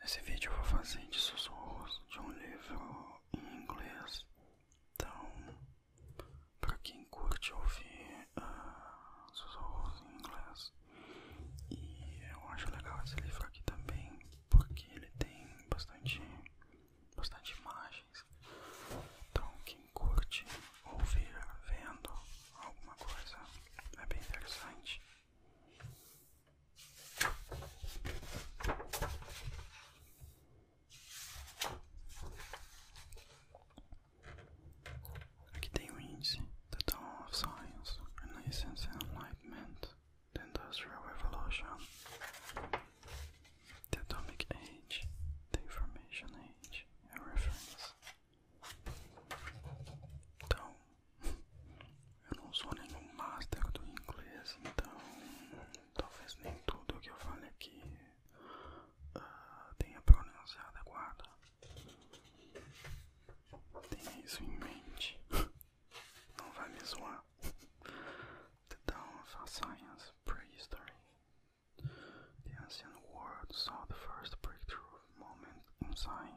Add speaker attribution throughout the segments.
Speaker 1: Nesse vídeo eu vou fazer de sussurros de um livro em inglês. Então, para quem curte ouvir Enlightenment, the Industrial Revolution, sign.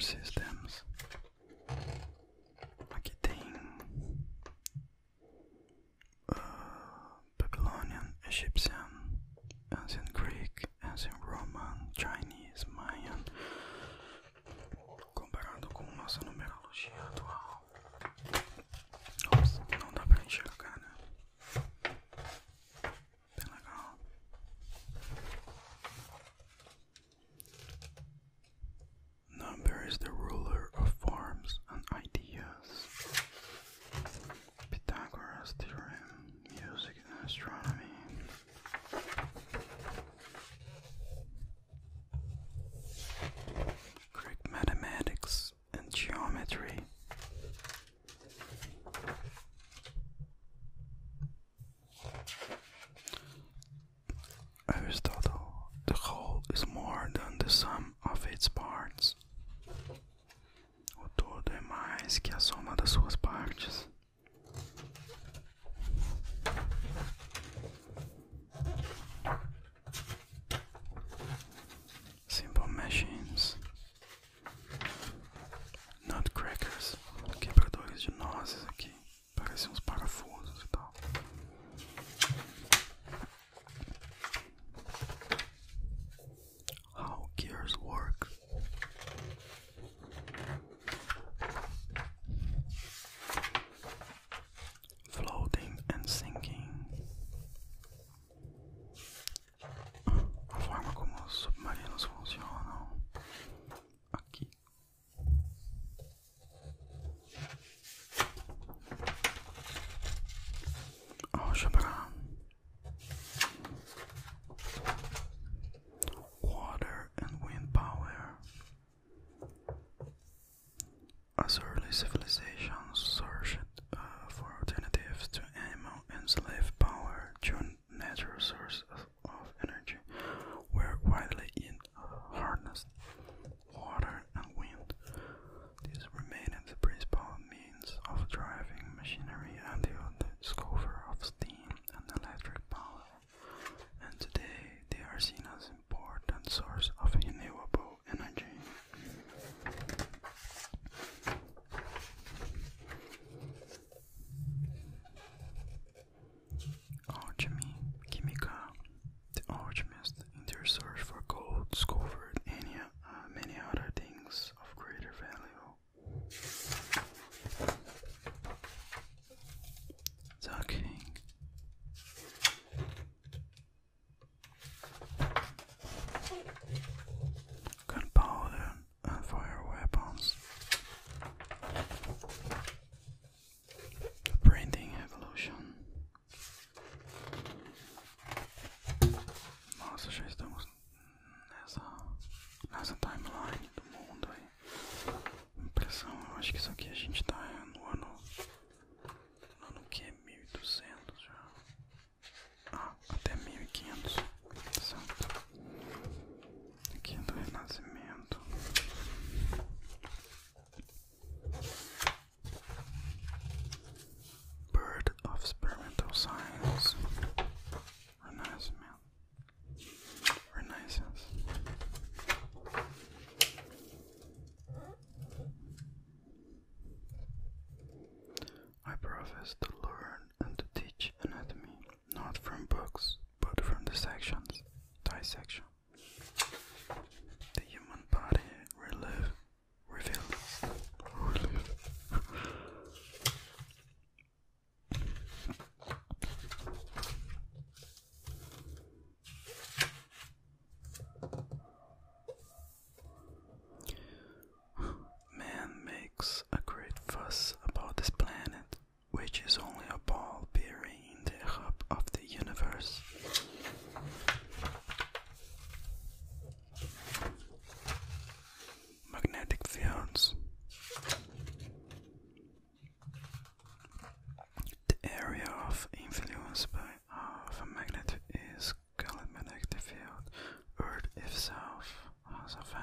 Speaker 1: system.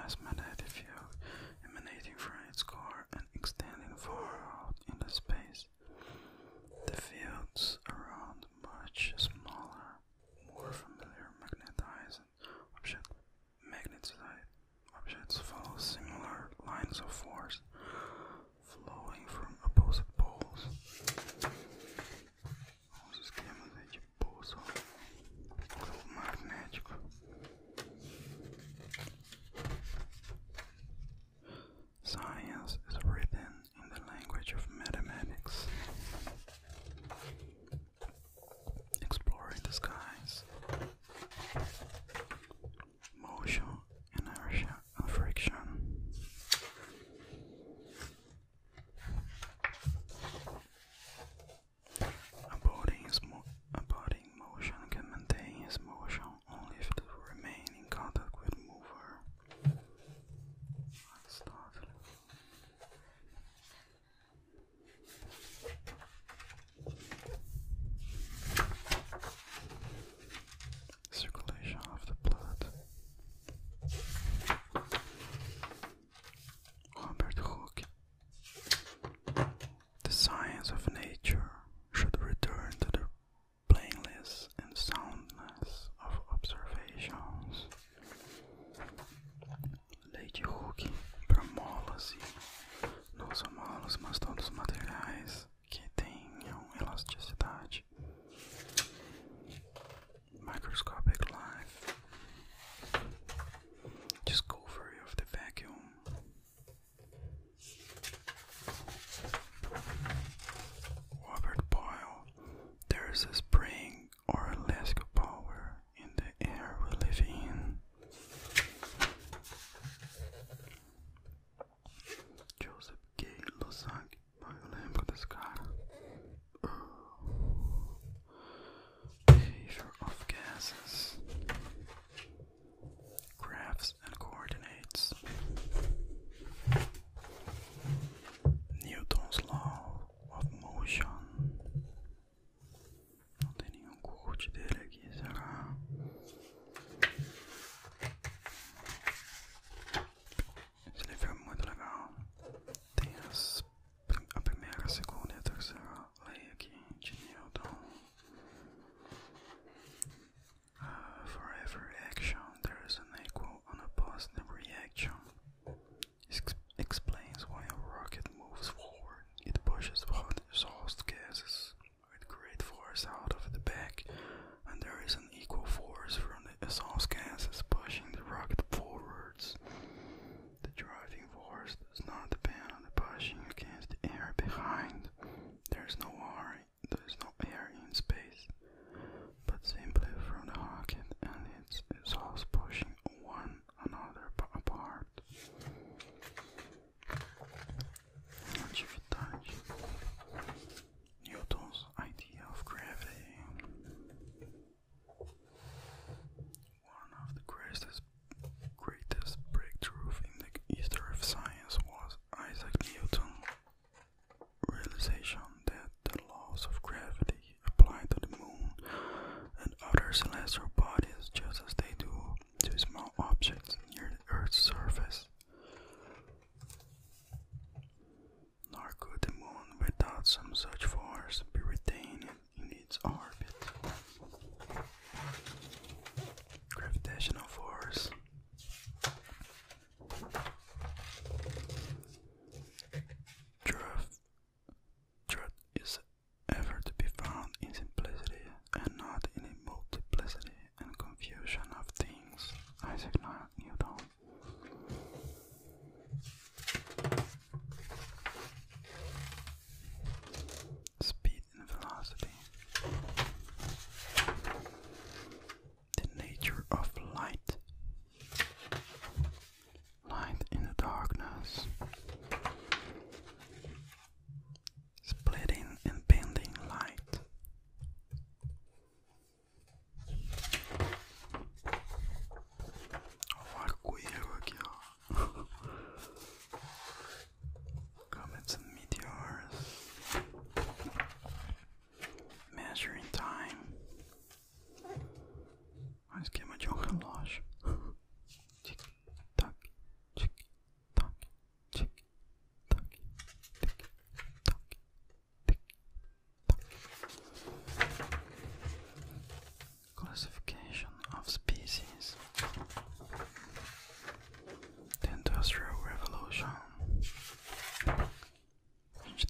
Speaker 1: Has a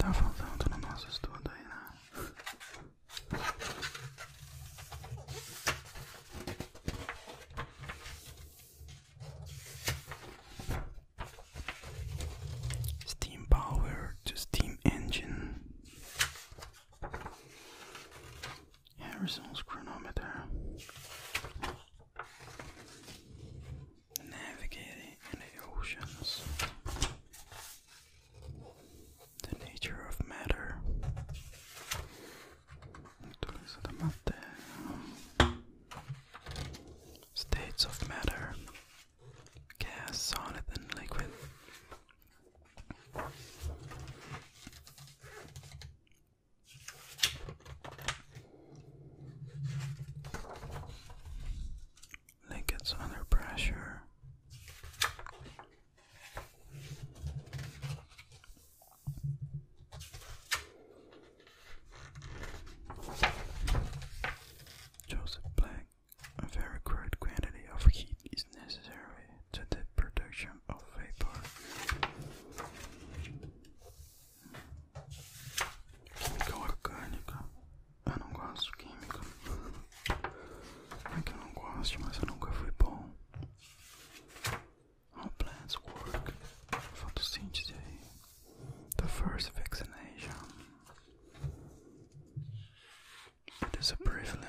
Speaker 1: A is a privilege.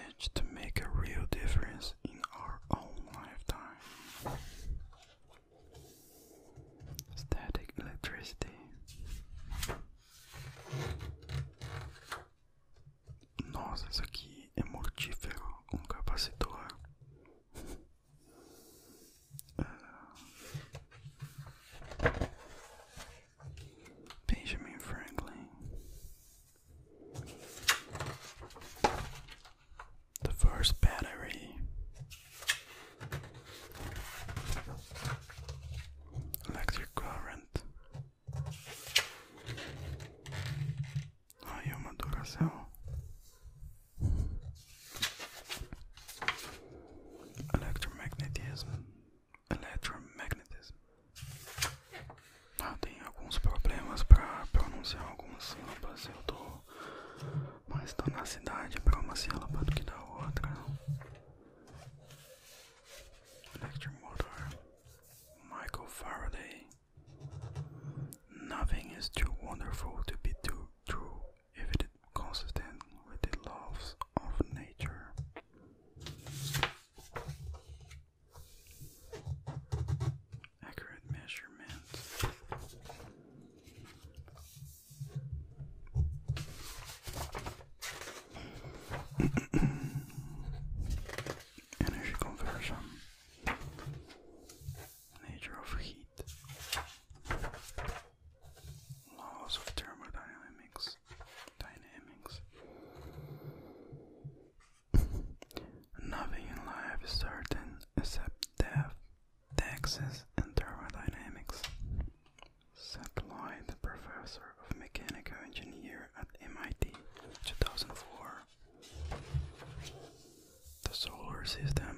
Speaker 1: wonderful to Forces and Thermodynamics. Seth Lloyd, Professor of Mechanical Engineer at MIT, 2004. The solar system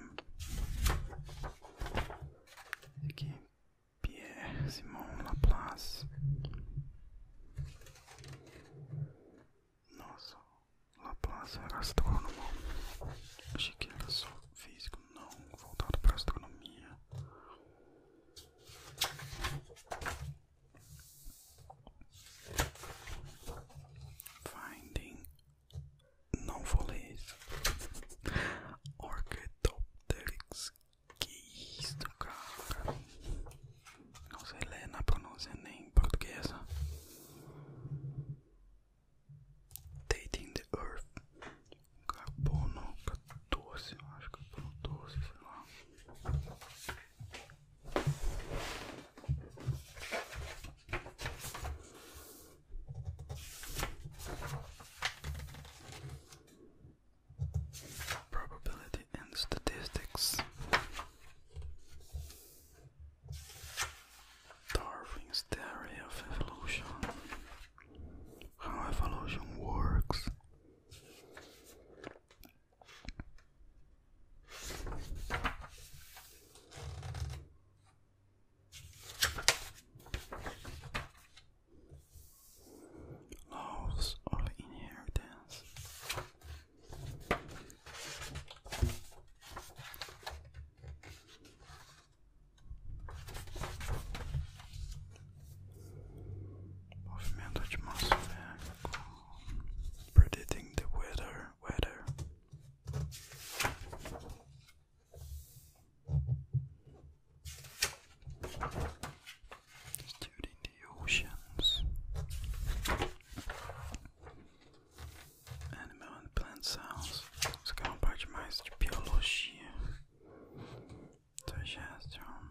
Speaker 1: Shastron.